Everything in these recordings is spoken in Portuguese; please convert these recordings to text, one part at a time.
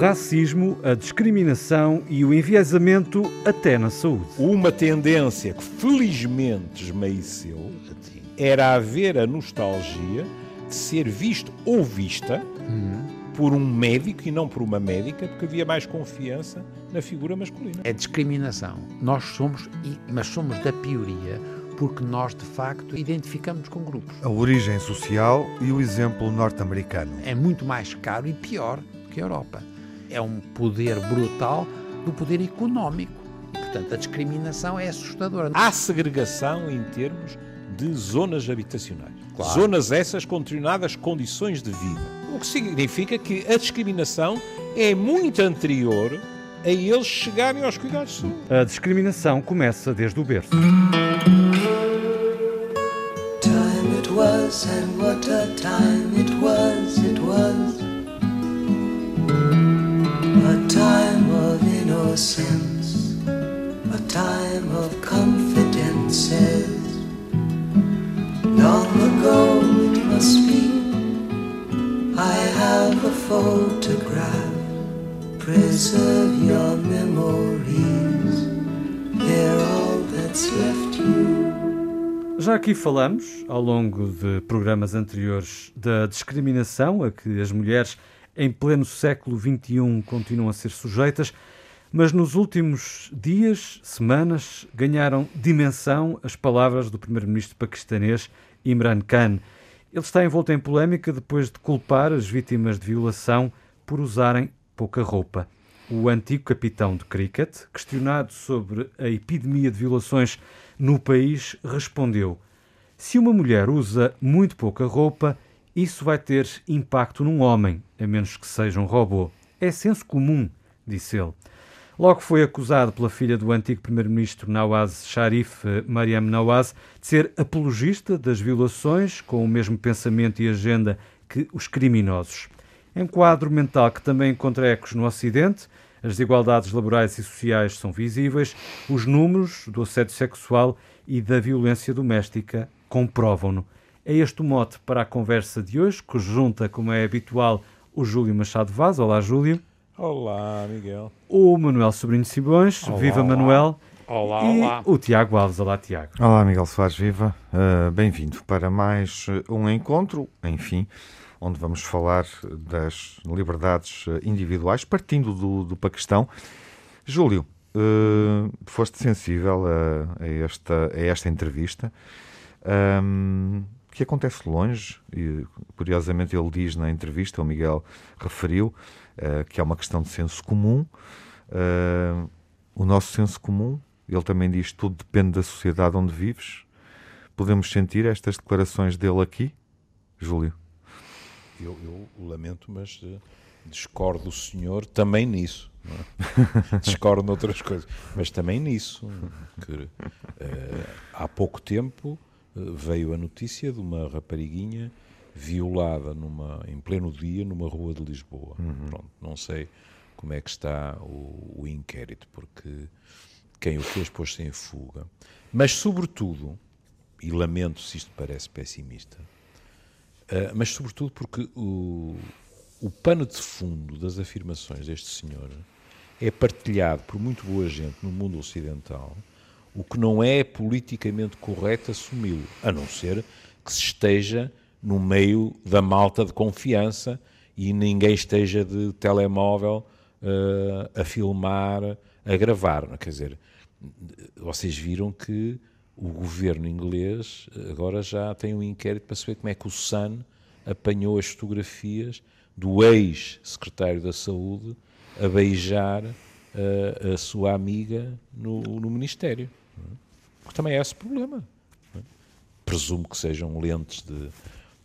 racismo, a discriminação e o enviesamento até na saúde. Uma tendência que felizmente esmaeceu era haver a nostalgia de ser visto ou vista uhum. por um médico e não por uma médica, porque havia mais confiança na figura masculina. É discriminação. Nós somos, mas somos da pioria porque nós de facto identificamos com grupos. A origem social e o exemplo norte-americano. É muito mais caro e pior que a Europa. É um poder brutal do poder económico. E, portanto, a discriminação é assustadora. Há segregação em termos de zonas habitacionais. Claro. Zonas essas com determinadas condições de vida. O que significa que a discriminação é muito anterior a eles chegarem aos cuidados de saúde. A discriminação começa desde o berço. was, and what a time photograph. Preserve your memories, they're all that's left you. Já aqui falamos, ao longo de programas anteriores, da discriminação a que as mulheres em pleno século XXI continuam a ser sujeitas, mas nos últimos dias, semanas, ganharam dimensão as palavras do primeiro-ministro paquistanês Imran Khan. Ele está envolto em polémica depois de culpar as vítimas de violação por usarem pouca roupa. O antigo capitão de cricket, questionado sobre a epidemia de violações no país respondeu: Se uma mulher usa muito pouca roupa, isso vai ter impacto num homem, a menos que seja um robô. É senso comum, disse ele. Logo foi acusado pela filha do antigo primeiro-ministro Nawaz Sharif, Mariam Nawaz, de ser apologista das violações, com o mesmo pensamento e agenda que os criminosos. Em quadro mental que também encontra ecos no Ocidente, as desigualdades laborais e sociais são visíveis, os números do assédio sexual e da violência doméstica comprovam-no. É este o mote para a conversa de hoje, que junta, como é habitual, o Júlio Machado Vaz. Olá, Júlio. Olá, Miguel. O Manuel Sobrinho Simões. Olá, viva, olá. Manuel. Olá, e olá. o Tiago Alves. Olá, Tiago. Olá, Miguel Soares, viva. Uh, Bem-vindo para mais um encontro, enfim, onde vamos falar das liberdades eh, individuais, partindo do, do Paquistão. Júlio, uh, foste sensível a, a, esta, a esta entrevista, um, que acontece longe, e curiosamente ele diz na entrevista, o Miguel referiu, uh, que é uma questão de senso comum. Uh, o nosso senso comum, ele também diz, tudo depende da sociedade onde vives. Podemos sentir estas declarações dele aqui, Júlio? eu, eu lamento, mas uh, discordo do senhor também nisso. É? discordo noutras coisas, mas também nisso. Que, há pouco tempo veio a notícia de uma rapariguinha violada numa, em pleno dia numa rua de Lisboa. Uhum. Pronto, não sei como é que está o, o inquérito, porque quem o fez pôs-se em fuga. Mas, sobretudo, e lamento se isto parece pessimista, Uh, mas sobretudo porque o, o pano de fundo das afirmações deste senhor é partilhado por muito boa gente no mundo ocidental, o que não é politicamente correto assumi-lo, a não ser que se esteja no meio da malta de confiança e ninguém esteja de telemóvel uh, a filmar, a gravar. Quer dizer, vocês viram que o governo inglês agora já tem um inquérito para saber como é que o Sun apanhou as fotografias do ex-secretário da Saúde a beijar uh, a sua amiga no, no Ministério. Porque também é esse problema. Presumo que sejam lentes de,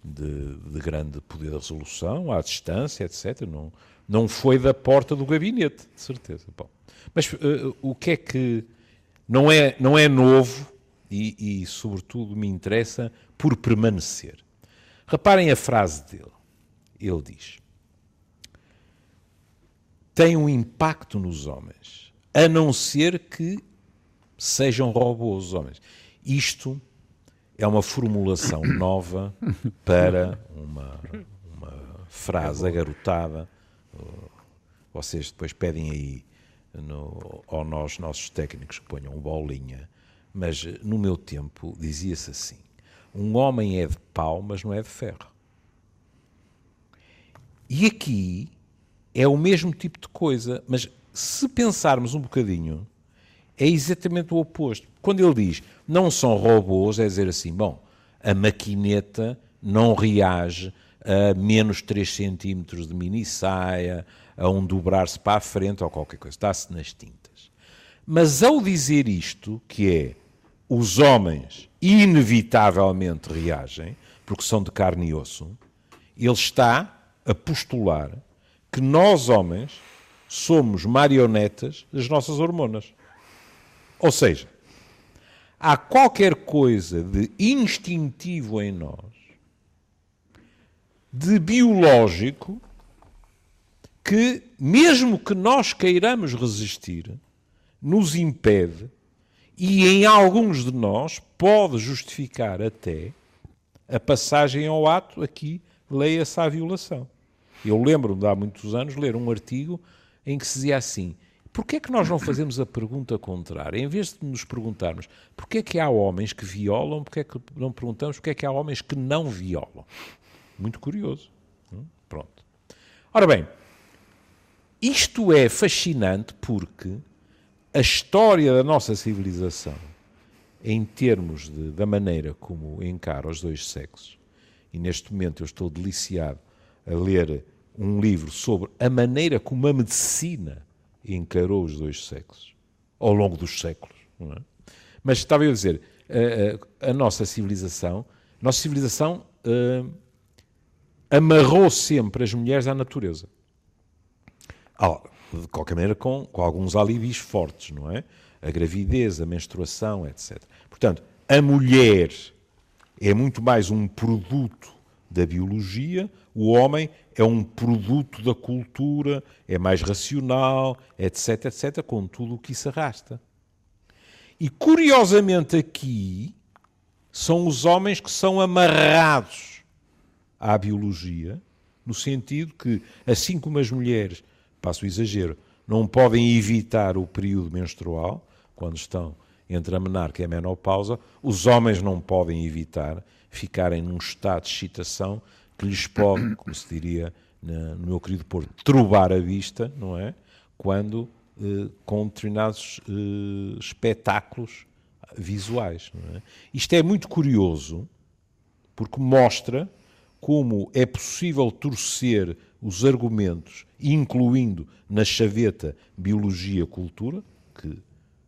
de, de, grande poder de resolução, à distância, etc. Não, não foi da porta do gabinete, de certeza. Bom, mas uh, o que é que não é, não é novo e, e, sobretudo, me interessa por permanecer. Reparem a frase dele. Ele diz: tem um impacto nos homens, a não ser que sejam robôs os homens. Isto é uma formulação nova para uma, uma frase agarotada vocês depois pedem aí no, ou nós, nossos técnicos, que ponham bolinha, mas no meu tempo dizia-se assim: um homem é de pau, mas não é de ferro. E aqui é o mesmo tipo de coisa, mas se pensarmos um bocadinho, é exatamente o oposto. Quando ele diz não são robôs, é dizer assim: bom, a maquineta não reage a menos 3 centímetros de mini saia, a um dobrar-se para a frente ou qualquer coisa, está-se nas tintas. Mas ao dizer isto, que é os homens inevitavelmente reagem, porque são de carne e osso, ele está a postular que nós, homens, somos marionetas das nossas hormonas. Ou seja, há qualquer coisa de instintivo em nós, de biológico, que, mesmo que nós queiramos resistir, nos impede e em alguns de nós pode justificar até a passagem ao ato, aqui leia-se a violação. Eu lembro-me de há muitos anos ler um artigo em que se dizia assim: porquê é que nós não fazemos a pergunta contrária? Em vez de nos perguntarmos porquê é que há homens que violam, porquê é que não perguntamos porquê é que há homens que não violam? Muito curioso. Pronto. Ora bem, isto é fascinante porque a história da nossa civilização, em termos de, da maneira como encara os dois sexos, e neste momento eu estou deliciado a ler um livro sobre a maneira como a medicina encarou os dois sexos ao longo dos séculos. É? Mas estava eu a dizer, a, a, a, nossa civilização, nossa civilização uh, amarrou sempre as mulheres à natureza. De qualquer maneira, com, com alguns alibis fortes, não é? A gravidez, a menstruação, etc. Portanto, a mulher é muito mais um produto da biologia, o homem é um produto da cultura, é mais racional, etc, etc, com tudo o que isso arrasta. E curiosamente aqui são os homens que são amarrados à biologia, no sentido que, assim como as mulheres, passo o exagero, não podem evitar o período menstrual, quando estão entre a menarca e a menopausa, os homens não podem evitar ficarem num estado de excitação que lhes pode, como se diria no meu querido Porto, trubar a vista, não é? Quando eh, com determinados eh, espetáculos visuais. É? Isto é muito curioso porque mostra como é possível torcer os argumentos, incluindo na chaveta biologia-cultura, que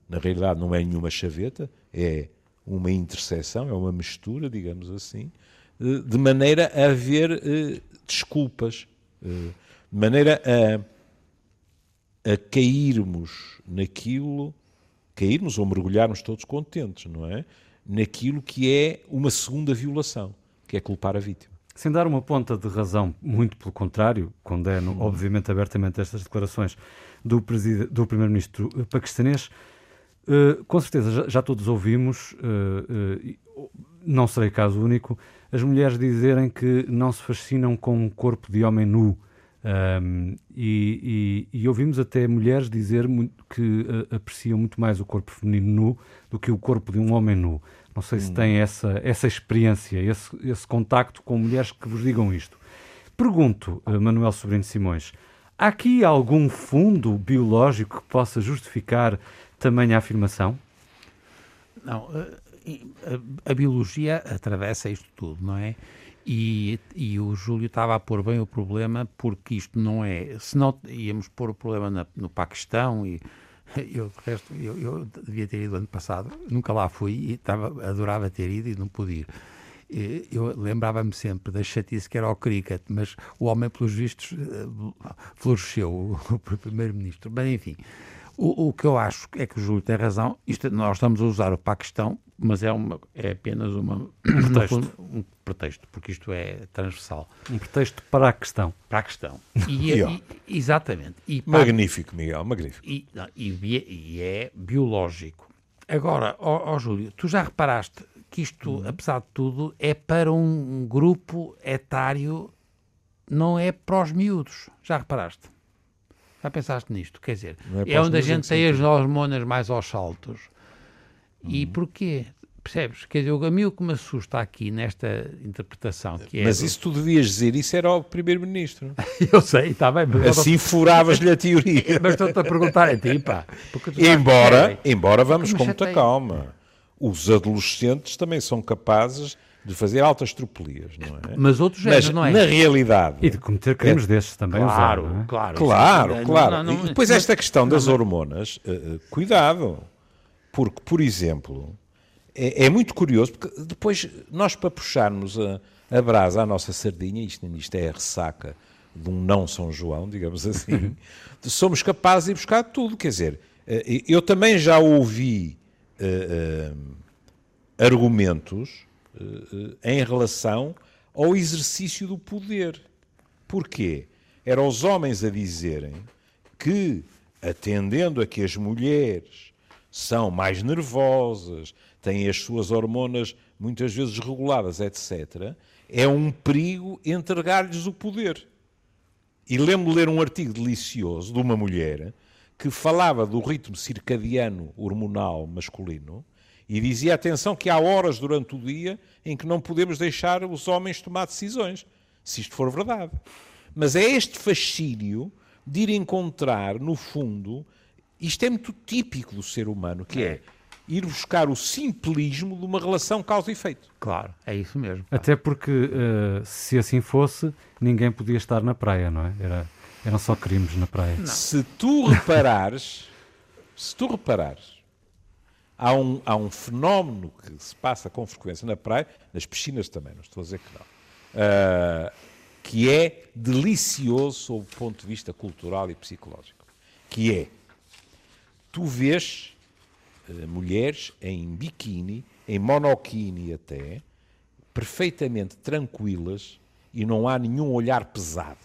na realidade não é nenhuma chaveta, é uma interseção, é uma mistura, digamos assim, eh, de maneira a haver uh, desculpas, uh, de maneira a, a cairmos naquilo, cairmos ou mergulharmos todos contentes, não é? Naquilo que é uma segunda violação, que é culpar a vítima. Sem dar uma ponta de razão, muito pelo contrário, condeno, hum. obviamente, abertamente estas declarações do, do primeiro-ministro paquistanês. Uh, com certeza, já, já todos ouvimos, uh, uh, não serei caso único, as mulheres dizerem que não se fascinam com um corpo de homem nu. Um, e, e, e, ouvimos até mulheres dizer que apreciam muito mais o corpo feminino nu do que o corpo de um homem nu. Não sei hum. se têm essa, essa experiência, esse, esse contacto com mulheres que vos digam isto. Pergunto, Manuel Sobrinho Simões, há aqui algum fundo biológico que possa justificar tamanha afirmação? Não, a, a, biologia atravessa isto tudo, não é? E, e o Júlio estava a pôr bem o problema, porque isto não é. Se não íamos pôr o problema na, no Paquistão e. Eu, resto, eu, eu, devia ter ido ano passado, nunca lá fui e estava, adorava ter ido e não pude ir. Eu lembrava-me sempre da chatice que era o cricket, mas o homem, pelos vistos, eh, floresceu, o primeiro-ministro. Mas, enfim, o, o, que eu acho é que o Júlio tem razão. Isto, nós estamos a usar o Paquistão, mas é, uma, é apenas uma, um, pretexto. um pretexto, porque isto é transversal. Um pretexto para a questão. Para a questão. E, é, e, exatamente. E para, magnífico, Miguel, magnífico. E, não, e, é biológico. Agora, ó, ó, Júlio, tu já reparaste que isto, hum. apesar de tudo, é para um grupo etário, não é para os miúdos. Já reparaste? Já pensaste nisto? Quer dizer, é é, onde a gente tem as sentidos. hormonas mais aos saltos. E Uhum. porquê? Percebes? Quer dizer, a mim o que me assusta aqui nesta interpretação, que é... Mas isso tu devias dizer, isso era ao primeiro-ministro. Eu sei, está bem, mas, Assim furavas-lhe a teoria. mas estou-te a perguntar a ti, pá. Embora, é, embora vamos com muita calma. Os adolescentes também são capazes de fazer altas tropelias, não é? Mas outros Mas, géneros, não é? na realidade, E de cometer crimes destes também, Claro, usar, é? claro. Claro, é- claro. não, não, e depois esta questão das hormonas, eh, cuidado. Porque, por exemplo, é, é muito curioso, porque depois nós para puxarmos a, a brasa à nossa sardinha, isto, isto é a ressaca de um não São João, digamos assim, somos capazes de buscar tudo. Quer dizer, eh, eu também já ouvi eh, eh, argumentos em relação ao exercício do poder. Porquê? Eram os homens a dizerem que, atendendo a que as mulheres são mais nervosas, têm as suas hormonas muitas vezes reguladas, etc., é um perigo entregar-lhes o poder. E lembro ler um artigo delicioso de uma mulher que falava do ritmo circadiano hormonal masculino e dizia, atenção, que há horas durante o dia em que não podemos deixar os homens tomar decisões, se isto for verdade. Mas é este fascínio de ir encontrar, no fundo, isto é muito típico do ser humano, que é ir buscar o simplismo de uma relação causa e efeito. Claro, é isso mesmo. Até porque, eh, se assim fosse, ninguém podia estar na praia, não é? Era, eram só crimes na praia. Se tu reparares, se tu reparares, há um, há um fenómeno que se passa com frequência na praia, nas piscinas também, não estou a dizer que não, ah, que é delicioso sob o ponto de vista cultural e psicológico, que é, tu vês eh, mulheres em biquíni, em monokini até, perfeitamente tranquilas e não há nenhum olhar pesado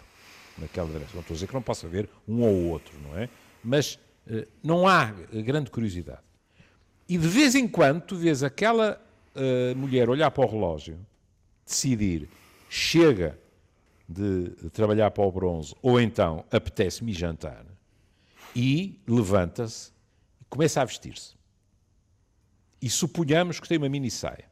naquela direção. Não estou a dizer que não possa haver um ou outro, não é? Mas eh, não há grande curiosidade. E de vez em quando tu vês aquela eh, mulher olhar para o relógio, decidir, chega de trabalhar para o bronze, ou então apetece-me jantar, e levanta-se e começa a vestir-se. E suponhamos que tem uma mini saia.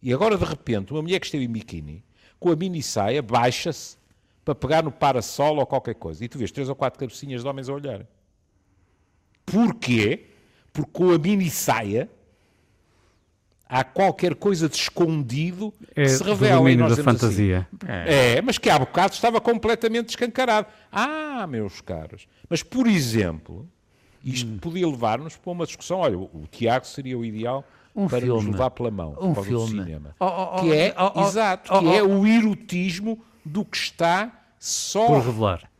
E agora, de repente, uma mulher que esteve em biquíni, com a mini saia, baixa-se para pegar no parasol ou qualquer coisa. E tu vês três ou quatro cabecinhas de homens a olhar. Porquê? Porque com a mini saia há qualquer coisa de escondido É que se revela. Nós da assim, fantasia. é, mas que há bocado estava completamente escancarado. Ah, meus caros. Mas, por exemplo, isto Hum. podia levar-nos para uma discussão. Olha, o, o Tiago seria o ideal Um para filme. nos levar pela mão Um para o filme. cinema. Oh, oh, oh, que é, oh, oh, exato, oh, que é o erotismo do que está só Por revelar.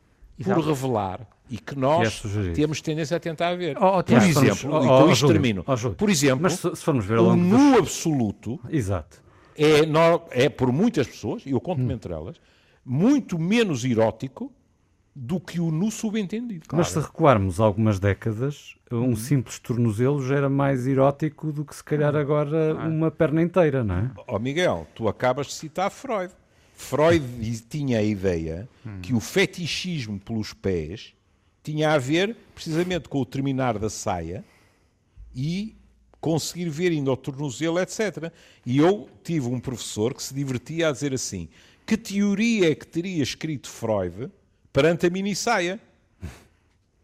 Por Exato. revelar e que Que nós sugerido. temos tendência a tentar ver. Oh, oh, por exemplo, e oh, com oh, isto Júlio, termino. oh. Por exemplo, Mas se, se formos ver o dos... nu absoluto Exato. é, no- é por muitas pessoas, e eu Hum. conto-me entre elas, muito menos erótico do que o nu subentendido. Mas se recuarmos algumas décadas, um simples tornozelo já era mais erótico do que se calhar agora uma perna inteira, não é? Ó Miguel, tu acabas de citar Freud. Freud tinha a ideia que o fetichismo pelos pés tinha a ver precisamente com o terminar da saia e conseguir ver ainda ao tornozelo, etc. E eu tive um professor que se divertia a dizer assim: que teoria é que teria escrito Freud perante a mini saia?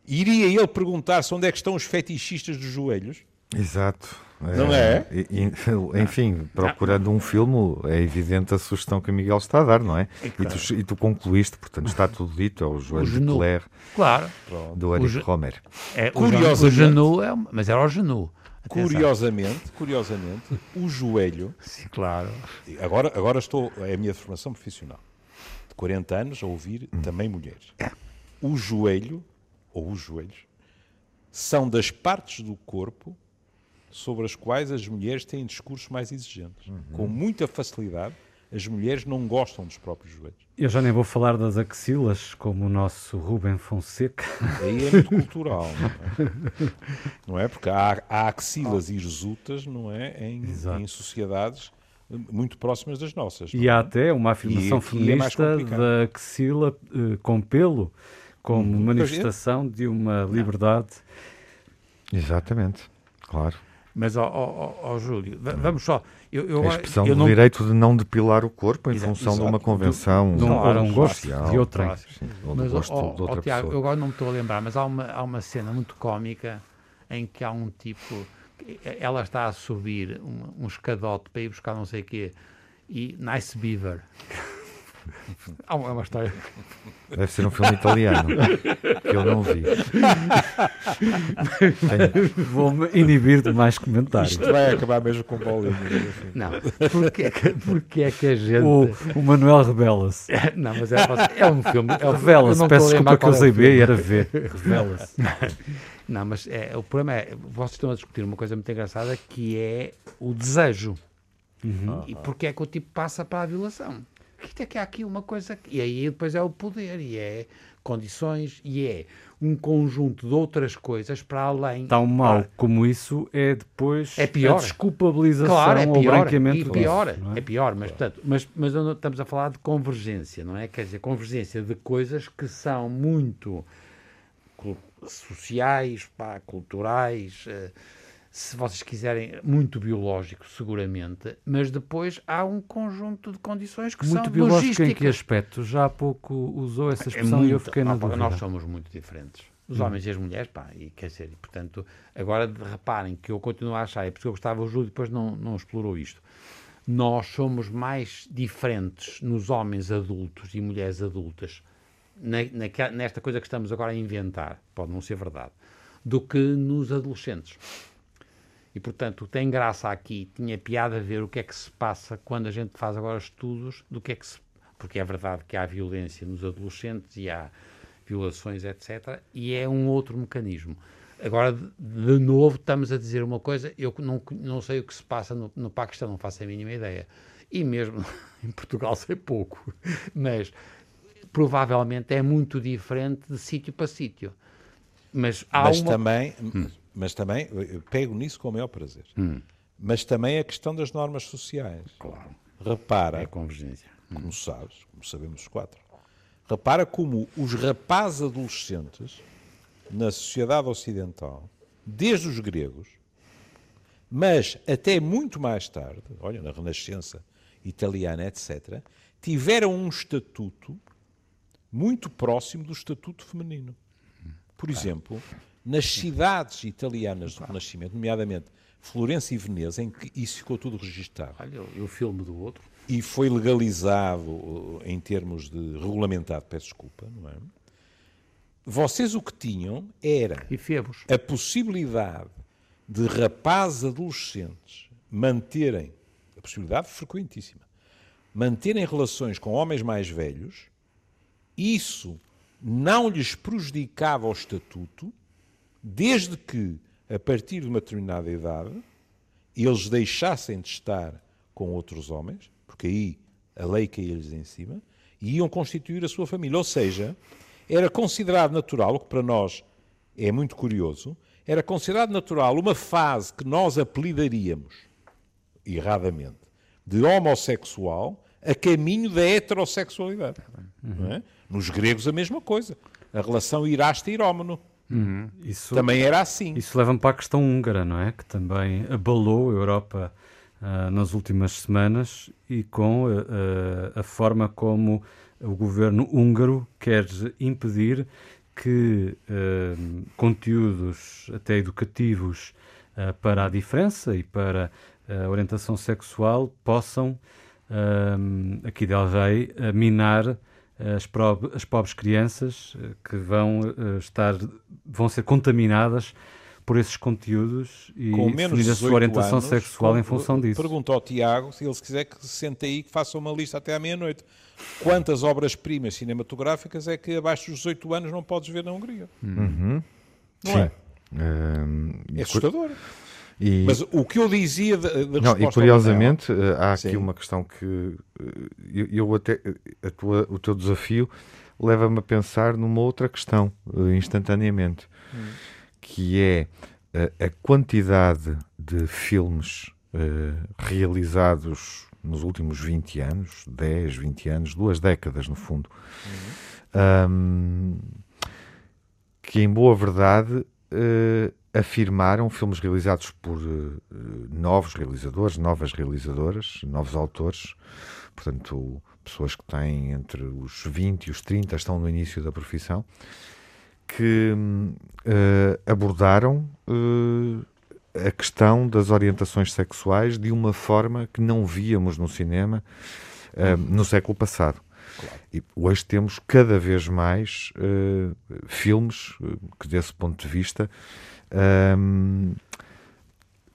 Iria ele perguntar-se onde é que estão os fetichistas dos joelhos? Exato. Não é? e- e- enfim, procurando um filme, é evidente a sugestão que o Miguel está a dar, não é? E, tu, e tu concluíste, portanto, está tudo dito, é o joelho de genu. Claire, Claro. do Eric ge- Romer. É, Curiosamente- O genu é, mas era o genu. Curiosamente, curiosamente, o joelho Sim, claro. Agora, agora estou, é a minha formação profissional, de 40 anos, a ouvir também mulheres. O joelho, ou os joelhos, são das partes do corpo sobre as quais as mulheres têm discursos mais exigentes. Com muita facilidade, as mulheres não gostam dos próprios joelhos. Eu já nem vou falar das axilas, como o nosso Rubem Fonseca. Aí é muito cultural, não é? Não é? Porque há, há axilas hirsutas, não é? Em, em sociedades muito próximas das nossas. E é? há até uma afirmação E- é feminista complicado. da axila eh, com pelo como hum. manifestação de uma liberdade. Exatamente, claro. Mas, ó, ó, ó Júlio, vamos só. Eu, eu, a expressão eu do não... direito de não depilar o corpo em Exato. função Exato. de uma convenção de, um, um gosto de outra. Mas, gosto ó, de outra ó, Tiago, eu agora não me estou a lembrar, mas há uma, há uma cena muito cómica em que há um tipo. Ela está a subir um, um escadote para ir buscar não sei o quê e Nice Beaver. Há uma, uma, história. Deve ser um filme italiano que eu não vi. Vou-me inibir de mais comentários. Isto vai acabar mesmo com bolinhas. Assim. Não, porque é que, porque é que a gente. O, o Manuel rebela-se. Não, mas é, é um filme. É um, revela-se, peço desculpa que eu usei B e era V. Revela-se. Não, mas é, o problema é. Vocês estão a discutir uma coisa muito engraçada que é o desejo. Uhum. E porque é que o tipo passa para a violação? Isto é que há aqui uma coisa. Que... E aí depois é o poder, e é condições, e é um conjunto de outras coisas para além. Tão mal como isso é depois é pior. a desculpabilização claro, é pior, ou branqueamento. É pior, disso, é? é pior, mas, portanto, mas, mas estamos a falar de convergência, não é? Quer dizer, convergência de coisas que são muito sociais, pá, culturais. Uh, se vocês quiserem, muito biológico, seguramente, mas depois há um conjunto de condições que muito são biológico logísticas. em que aspecto? Já há pouco usou essa é expressão é muito, e eu fiquei na dúvida. Nós somos muito diferentes. Os hum. homens e as mulheres, pá, e quer dizer, portanto, agora reparem que eu continuo a achar, é porque eu gostava, o Júlio depois não, não explorou isto. Nós somos mais diferentes nos homens adultos e mulheres adultas, na, na, nesta coisa que estamos agora a inventar, pode não ser verdade, do que nos adolescentes. E, portanto, tem graça aqui, tinha piada ver o que é que se passa quando a gente faz agora estudos do que é que se. Porque é verdade que há violência nos adolescentes e há violações, etc. E é um outro mecanismo. Agora, de novo, estamos a dizer uma coisa, eu não, não sei o que se passa no, no Paquistão, não faço a mínima ideia. E mesmo em Portugal sei pouco. Mas provavelmente é muito diferente de sítio para sítio. Mas, há Mas uma... também, hum mas também, pego nisso com o maior prazer. Hum. Mas também a questão das normas sociais. Claro. Repara. É convergência. Como hum. sabes, como sabemos os quatro. Repara como os rapazes adolescentes na sociedade ocidental, desde os gregos, mas até muito mais tarde, olha, na Renascença italiana, etc., tiveram um estatuto muito próximo do estatuto feminino. Por exemplo, nas cidades italianas do Renascimento, nomeadamente Florença e Veneza, em que isso ficou tudo registado. Olha, e o filme do outro. E foi legalizado uh, em termos de regulamentado, peço desculpa, não é? Vocês o que tinham era a possibilidade de rapazes adolescentes manterem, a possibilidade frequentíssima, manterem relações com homens mais velhos, isso não lhes prejudicava o estatuto, desde que, a partir de uma determinada idade, eles deixassem de estar com outros homens, porque aí a lei caía-lhes em cima, e iam constituir a sua família. Ou seja, era considerado natural, o que para nós é muito curioso, era considerado natural uma fase que nós apelidaríamos, erradamente, de homossexual a caminho da heterossexualidade. Uhum. É? Nos gregos a mesma coisa. A relação irasta-irómeno. Uhum. Isso, também era assim. Isso leva-me para a questão húngara, não é? Que também abalou a Europa uh, nas últimas semanas e com uh, a forma como o governo húngaro quer impedir que uh, conteúdos até educativos para a diferença e para a orientação sexual possam, aqui de Algei, minar as, as pobres crianças eh, que vão uh, estar, vão ser contaminadas por esses conteúdos e com menos a sua orientação anos, sexual com, em função disso. Pergunto ao Tiago, se ele quiser que se sente aí que faça uma lista até à meia-noite. Quantas obras-primas cinematográficas é que abaixo dos 18 anos não podes ver na Hungria? Uhum. Não Sim. é? é assustador. E... Mas o que eu dizia de, de Não, e curiosamente, eh, há aqui Sim. uma questão que eh, eu, eu até a tua, o teu desafio leva-me a pensar numa outra questão eh, instantaneamente, hum. que é a, a, quantidade de filmes uh, realizados nos últimos 20 anos, 10, 20 anos, duas décadas no fundo, uhum. um, que em boa verdade uh, afirmaram filmes realizados por uh, novos realizadores, novas realizadoras, novos autores, portanto, pessoas que têm entre os 20 e os 30, estão no início da profissão, que uh, abordaram a questão das orientações sexuais de uma forma que não víamos no cinema no século passado. Claro. E hoje temos cada vez mais uh, filmes uh, que, desse ponto de vista, um,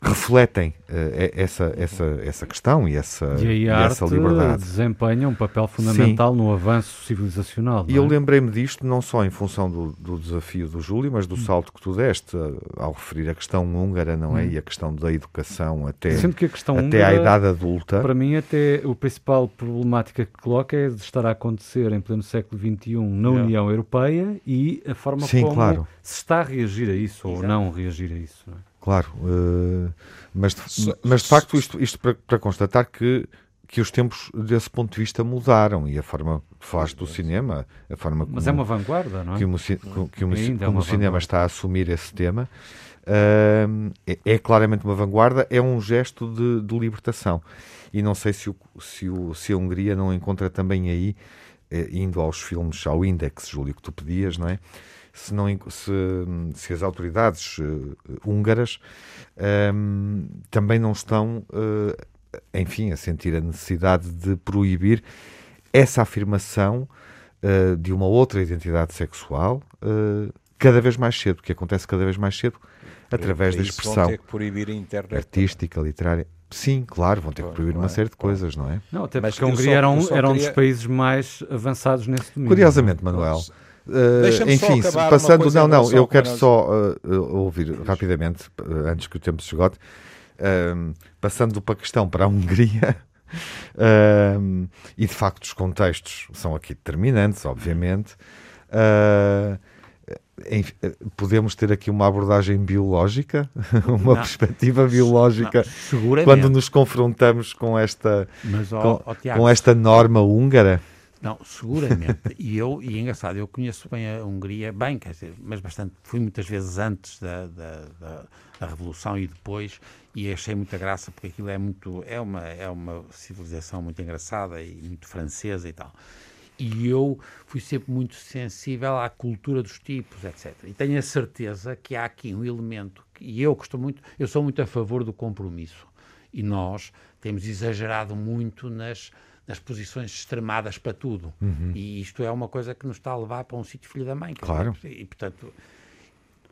refletem uh, essa, essa, essa questão e essa, e, e essa liberdade. desempenha um papel fundamental Sim. no avanço civilizacional. E é? eu lembrei-me disto não só em função do, do, desafio do Júlio, mas do hum. salto que tu deste ao referir a questão húngara, não é? Hum. E a questão da educação até, Sendo que a questão até húngara, à idade adulta. Para mim, até o principal problemática que coloca é de estar a acontecer em pleno século XXI na yeah. União Europeia e a forma Sim, como claro. se está a reagir a isso Exato. ou não reagir a isso. Não é? Claro, uh, mas, de, mas de facto isto, isto para, para, constatar que, que os tempos desse ponto de vista mudaram e a forma que falaste do cinema, a forma como, Mas é uma vanguarda, não é? Que o, que, que o, como é o cinema está a assumir esse tema uh, é, é, claramente uma vanguarda, é um gesto de, de libertação. E não sei se, o, se, o, se a Hungria não encontra também aí, eh, indo aos filmes, ao índex, Júlio, que tu pedias, não é? Se, não, se, se as autoridades uh, húngaras um, também não estão, uh, enfim, a sentir a necessidade de proibir essa afirmação uh, de uma outra identidade sexual cada vez mais cedo, que acontece cada vez mais cedo através da expressão artística, literária. Sim, claro, vão ter que proibir uma é? série de coisas, não é? Não, até porque a Hungria era um, era um dos países mais avançados nesse domínio. Curiosamente, Manuel, Uh, enfim, passando, não, não, eu quero só uh, ouvir rapidamente, uh, antes que o tempo se esgote, passando do Paquistão para a Hungria, e de facto os contextos são aqui determinantes, obviamente. Enfim, podemos ter aqui uma abordagem biológica, uma não. perspectiva biológica, não, quando nos confrontamos com esta, Mas, com, Tiago, com esta norma húngara. Não, seguramente. e eu, e é engraçado, eu conheço bem a Hungria, bem, quer dizer, mas bastante, fui muitas vezes antes da, da, da, da Revolução e depois, e achei muita graça, porque aquilo é muito, é uma, é uma civilização muito engraçada e muito francesa e tal. E eu fui sempre muito sensível à cultura dos tipos, etc. E tenho a certeza que há aqui um elemento, e eu costumo muito, eu sou muito a favor do compromisso. E nós temos exagerado muito nas nas posições extremadas para tudo. Uhum. E isto é uma coisa que nos está a levar para um sítio filho da mãe. Claro. E, portanto,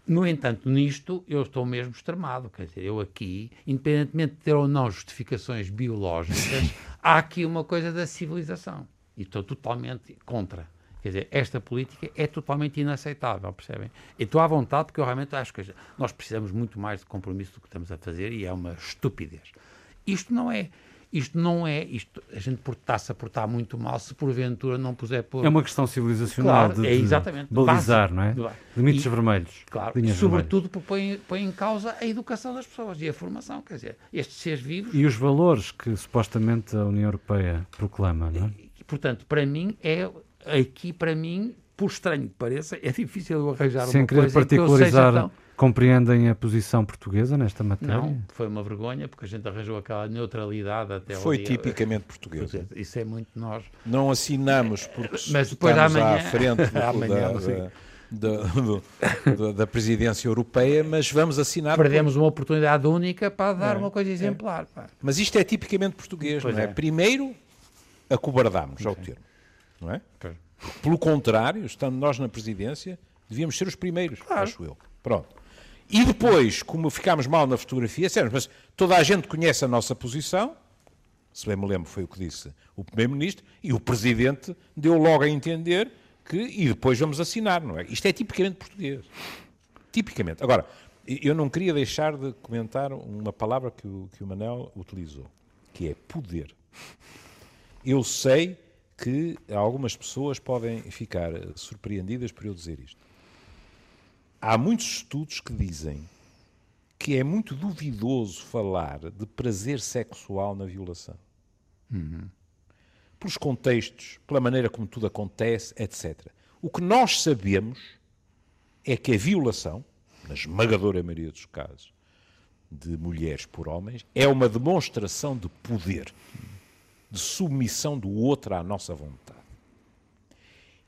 no entanto, nisto eu estou mesmo extremado. Quer dizer, eu aqui, independentemente de ter ou não justificações biológicas, há aqui uma coisa da civilização. E estou totalmente contra. Quer dizer, esta política é totalmente inaceitável, percebem? E estou à vontade porque eu realmente acho que nós precisamos muito mais de compromisso do que estamos a fazer e é uma estupidez. Isto não é isto não é, isto, a gente está-se a portar muito mal se porventura não puser por... É uma questão civilizacional claro, de, é exatamente, balizar, não é? Limites e, vermelhos. Claro, sobretudo porque põe, põe em causa a educação das pessoas e a formação, quer dizer, estes seres vivos... E os valores que supostamente a União Europeia proclama, não é? E, portanto, para mim, é aqui, para mim, por estranho que pareça, é difícil arranjar Sem uma querer particularizar tão... Compreendem a posição portuguesa nesta matéria? Não, foi uma vergonha porque a gente arranjou aquela neutralidade até Foi dia... tipicamente portuguesa. Isso é muito nós. Não assinamos porque mas depois estamos amanhã, à frente do, amanhã, da, da, da, da, presidência europeia, mas vamos assinar. Perdemos por... uma oportunidade única para dar é, uma coisa exemplar. É. Mas isto é tipicamente português, pois não é? é? Primeiro, acobardámos ao termo, não é? Pelo contrário, estando nós na presidência, devíamos ser os primeiros, claro. acho eu. Pronto. E depois, como ficámos mal na fotografia, sério, mas toda a gente conhece a nossa posição, se bem me lembro foi o que disse o Primeiro-Ministro, e o Presidente deu logo a entender que, e depois vamos assinar, não é? Isto é tipicamente português. Tipicamente. Agora, eu não queria deixar de comentar uma palavra que o, que o Manel utilizou, que é poder. Eu sei que algumas pessoas podem ficar surpreendidas por eu dizer isto há muitos estudos que dizem que é muito duvidoso falar de prazer sexual na violação. Uhum. Pelos contextos, pela maneira como tudo acontece, etc. O que nós sabemos é que a violação, na esmagadora maioria dos casos, de mulheres por homens, é uma demonstração de poder, de submissão do outro à nossa vontade.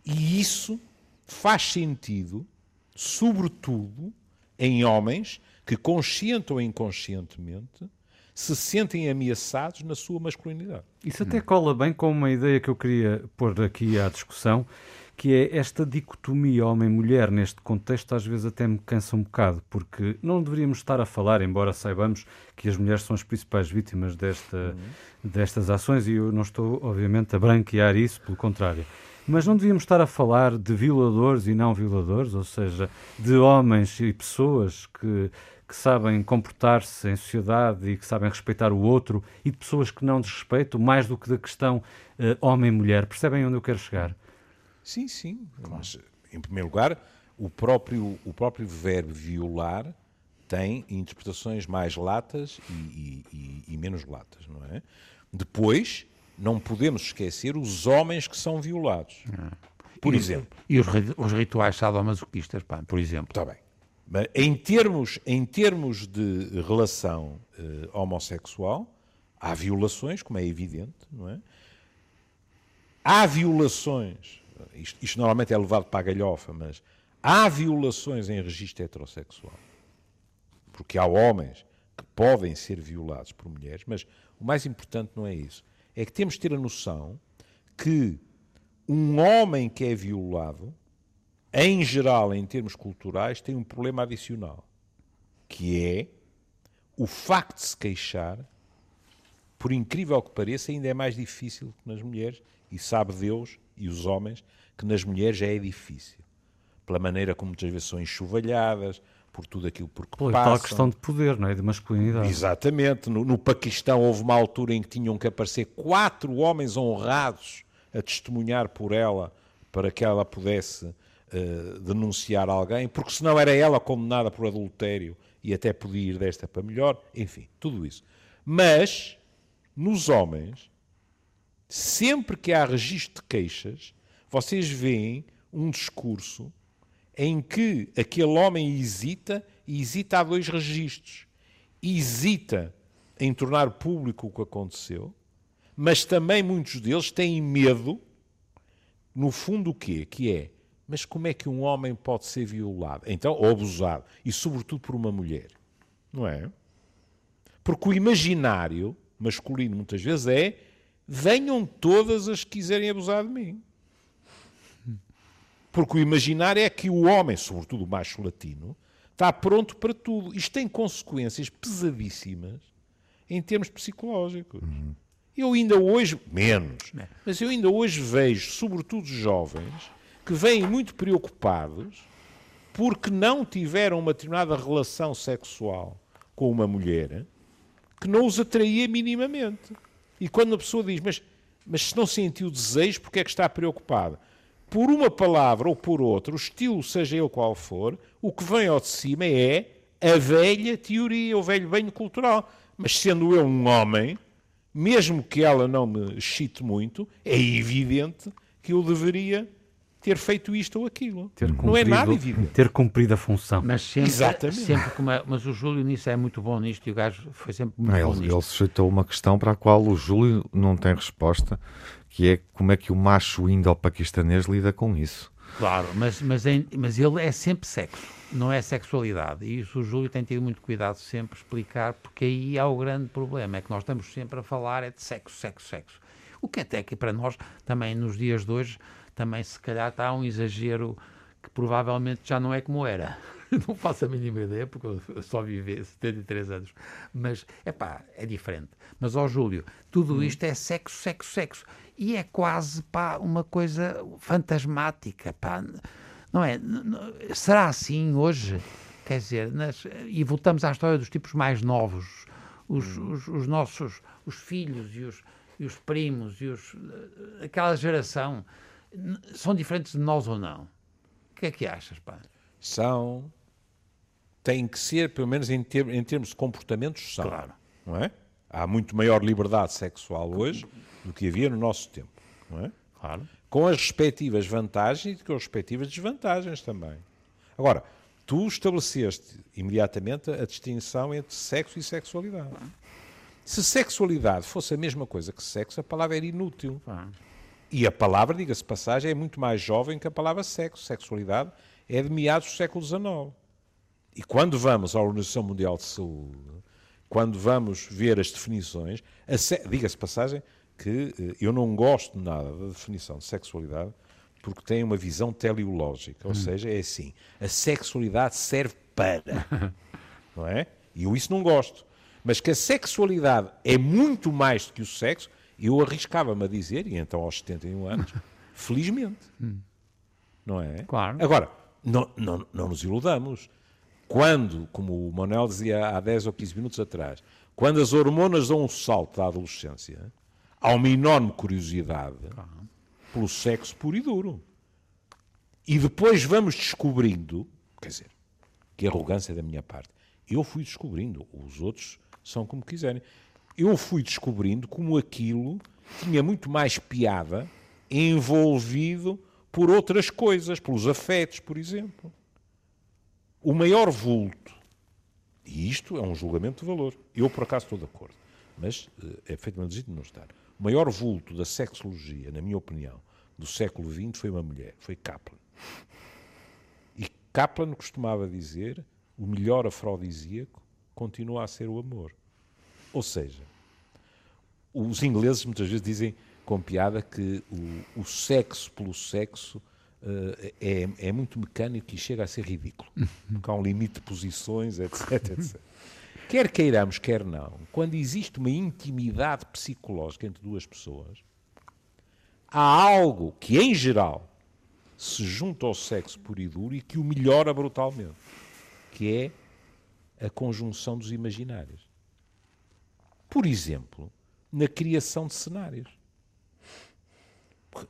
E isso faz sentido, sobretudo, em homens que, consciente ou inconscientemente, se sentem ameaçados na sua masculinidade. Isso até cola bem com uma ideia que eu queria pôr aqui à discussão, que é esta dicotomia homem-mulher neste contexto às vezes até me cansa um bocado, porque não deveríamos estar a falar, embora saibamos que as mulheres são as principais vítimas desta, uhum. destas ações, e eu não estou, obviamente, a branquear isso, pelo contrário. Mas não devíamos estar a falar de violadores e não violadores, ou seja, de homens e pessoas que, que sabem comportar-se em sociedade e que sabem respeitar o outro e de pessoas que não desrespeitam, mais do que da questão uh, homem-mulher. Percebem onde eu quero chegar? Sim, sim. Mas, em primeiro lugar, o próprio, o próprio verbo violar tem interpretações mais latas e, e, e, e menos latas, não é? Depois, não podemos esquecer os homens que são violados. Por e, exemplo. E os, os rituais sadomasoquistas, pá, por exemplo. Está bem. Em termos, em termos de relação uh, homossexual, há violações, como é evidente, não é? Há violações isto, isto normalmente é levado para a galhofa, mas há violações em registro heterossexual. Porque há homens que podem ser violados por mulheres, mas o mais importante não é isso. É que temos de ter a noção que um homem que é violado, em geral, em termos culturais, tem um problema adicional, que é o facto de se queixar, por incrível que pareça, ainda é mais difícil que nas mulheres, e sabe Deus e os homens que nas mulheres já é difícil. Pela maneira como muitas vezes são enxovalhadas, por tudo aquilo por que Pela passam. tal questão de poder, não é? De masculinidade. Exatamente. No, no, Paquistão houve uma altura em que tinham que aparecer quatro homens honrados a testemunhar por ela para que ela pudesse uh, denunciar alguém, porque senão era ela condenada por adultério e até podia ir desta para melhor. Enfim, tudo isso. Mas, nos homens, sempre que há registro de queixas, vocês veem um discurso em que aquele homem hesita e hesita a dois registros. Hesita em tornar público o que aconteceu, mas também muitos deles têm medo, no fundo, o quê? Que é, mas como é que um homem pode ser violado? Então, ou abusado, e sobretudo por uma mulher, não é? Porque o imaginário masculino, muitas vezes, é venham todas as que quiserem abusar de mim. Porque o imaginar é que o homem, sobretudo o macho latino, está pronto para tudo. Isto tem consequências pesadíssimas em termos psicológicos. Uhum. Eu ainda hoje, menos, é. mas eu ainda hoje vejo, sobretudo jovens, que vêm muito preocupados porque não tiveram uma determinada relação sexual com uma mulher que não os atraía minimamente. E quando a pessoa diz, mas, mas se não sentiu desejo, porque é que está preocupada? por uma palavra ou por outra, o estilo seja ele qual for, o que vem ao de cima é a velha teoria, o velho banho cultural. Mas sendo eu um homem, mesmo que ela não me excite muito, é evidente que eu deveria ter feito isto ou aquilo. não é nada evidente. Ter cumprido a função. Mas sempre, Exatamente. Sempre como é, mas o Júlio nisso é muito bom nisto e o gajo foi sempre muito não, bom ele, nisto. Ele sujeitou uma questão para a qual o Júlio não tem resposta que é como é que o macho indo-paquistanês lida com isso. Claro, mas, mas, é, mas ele é sempre sexo, não é sexualidade. E isso o Júlio tem tido muito cuidado sempre explicar, porque aí há o grande problema, é que nós estamos sempre a falar é de sexo, sexo, sexo. O que até que para nós, também nos dias de hoje, também se calhar está um exagero que provavelmente já não é como era. não faço a mínima ideia, porque eu só vivi 73 anos. Mas, é pá, é diferente. Mas, ó Júlio, tudo hum. isto é sexo, sexo, sexo e é quase pá, uma coisa fantasmática. Pá. Não é? Será assim hoje? Quer dizer, nas, e voltamos à história dos tipos mais novos, os, hum. os, os nossos os filhos e os, e os primos e os, aquela geração são diferentes de nós ou não? O que é que achas, pá? São. Têm que ser, pelo menos em, ter, em termos de comportamentos, são. Claro. Não é? Há muito maior liberdade sexual hoje do que havia no nosso tempo. Não é? Claro. Com as respectivas vantagens e com as respectivas desvantagens também. Agora, tu estabeleceste imediatamente a distinção entre sexo e sexualidade. Se sexualidade fosse a mesma coisa que sexo, a palavra era inútil. E a palavra, diga-se passagem, é muito mais jovem que a palavra sexo. Sexualidade é de meados do século XIX. E quando vamos à Organização Mundial de Saúde, quando vamos ver as definições, diga-se passagem que eh, eu não gosto nada da definição de sexualidade porque tem uma visão teleológica, ou hum. seja, é assim, a sexualidade serve para, não é? E eu isso não gosto. Mas que a sexualidade é muito mais do que o sexo, eu arriscava-me a dizer, e então aos 71 anos, felizmente. Hum. Não é? Claro. Agora, não, não, não nos iludamos. Quando, como o Manuel dizia há 10 ou 15 minutos atrás, quando as hormonas dão um salto da adolescência, há uma enorme curiosidade pelo sexo puro e duro. E depois vamos descobrindo, quer dizer, que arrogância da minha parte. Eu fui descobrindo, os outros são como quiserem. Eu fui descobrindo como aquilo tinha muito mais piada envolvido por outras coisas, pelos afetos, por exemplo. O maior vulto, e isto é um julgamento de valor, eu por acaso estou de acordo, mas uh, é feito de não estar. O maior vulto da sexologia, na minha opinião, do século XX foi uma mulher, foi Kaplan. E Kaplan costumava dizer o melhor afrodisíaco continua a ser o amor. Ou seja, os ingleses muitas vezes dizem com piada que o, o sexo pelo sexo uh, é, é, muito mecânico e chega a ser ridículo. Porque há um limite de posições, etc, etc. Quer queiramos, quer não, quando existe uma intimidade psicológica entre duas pessoas, há algo que, em geral, se junta ao sexo puro e duro e que o melhora brutalmente, que é a conjunção dos imaginários. Por exemplo, na criação de cenários.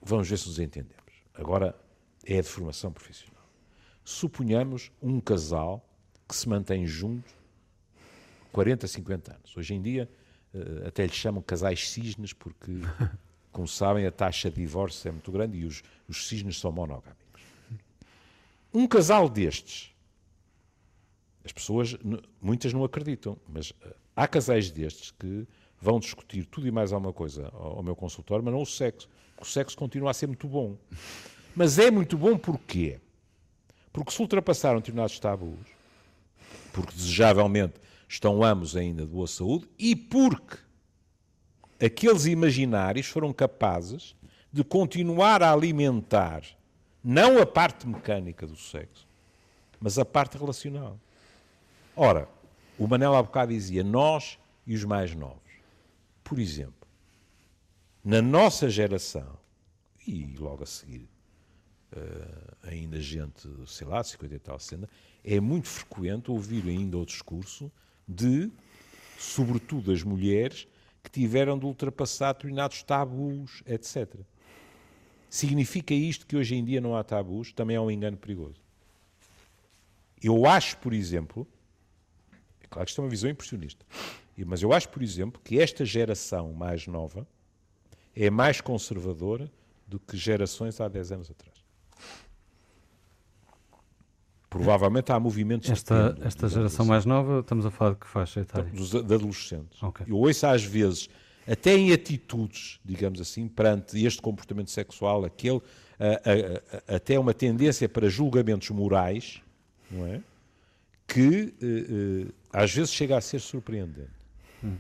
Vamos ver se nos entendemos. Agora, é de formação profissional. Suponhamos um casal que se mantém juntos 40, 50 anos. Hoje em dia eh, até lhes chamam casais cisnes porque, como sabem, a taxa de divórcio é muito grande e os, os cisnes são monogâmicos. Um casal destes, as pessoas, muitas não acreditam, mas eh, há casais destes que vão discutir tudo e mais alguma coisa ao, meu consultório, mas não o sexo. O sexo continua a ser muito bom. Mas é muito bom porquê? Porque se ultrapassaram determinados tabus, porque desejavelmente estão ambos ainda de boa saúde, e porque aqueles imaginários foram capazes de continuar a alimentar não a parte mecânica do sexo, mas a parte relacional. Ora, o Manel há bocado dizia nós e os mais novos. Por exemplo, na nossa geração, e logo a seguir uh, ainda gente, sei lá, 50 e tal, 60, é muito frequente ouvir ainda o discurso de, sobretudo, as mulheres que tiveram de ultrapassar determinados tabus, etc. Significa isto que hoje em dia não há tabus? Também é um engano perigoso. Eu acho, por exemplo, claro que isto é uma visão impressionista, mas eu acho, por exemplo, que esta geração mais nova é mais conservadora do que gerações há 10 anos atrás. Provavelmente há movimentos Esta, esta geração mais nova, estamos a falar de que faixa etária? Dos de adolescentes. Okay. Eu ouço às vezes, até em atitudes, digamos assim, perante este comportamento sexual, aquele, a, a, a, até uma tendência para julgamentos morais, não é? Que uh, uh, às vezes chega a ser surpreendente. Hum.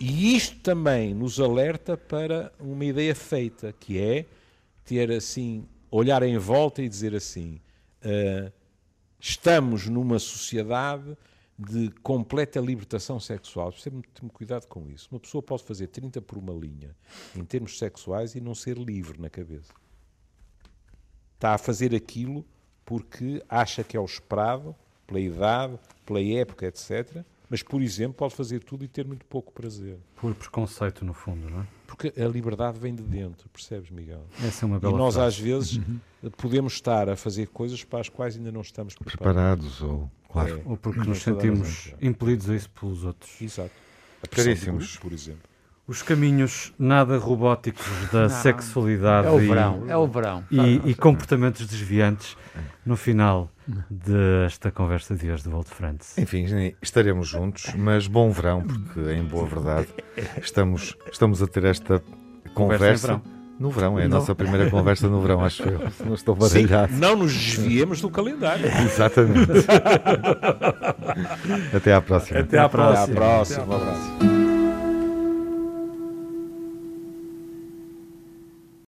E isto também nos alerta para uma ideia feita, que é ter assim, olhar em volta e dizer assim. Uh, Estamos numa sociedade de completa libertação sexual. Precisa ter cuidado com isso. Uma pessoa pode fazer 30 por uma linha em termos sexuais e não ser livre na cabeça. Está a fazer aquilo porque acha que é o esperado, pela idade, pela época, etc. Mas, por exemplo, pode fazer tudo e ter muito pouco prazer. Por preconceito, no fundo, não é? Porque a liberdade vem de dentro, percebes, Miguel? Essa é uma bela E nós, frase. às vezes, podemos estar a fazer coisas para as quais ainda não estamos preparados. preparados ou, claro. É, ou porque nos sentimos impelidos a isso pelos outros. Exato. A Caríssimos. por exemplo. Os caminhos nada robóticos da sexualidade É o e- verão, é o verão. e, e comportamentos desviantes no final desta conversa de hoje de Volta Frantz. Enfim, estaremos juntos, mas bom verão, porque em boa verdade estamos, estamos a ter esta Conversa conversa. No verão, é a No- nossa primeira conversa no verão, acho eu. Não estou Sim, baralhado. não nos desviemos do calendário. Exatamente. Até à próxima. Até à Até à próxima. Um abraço.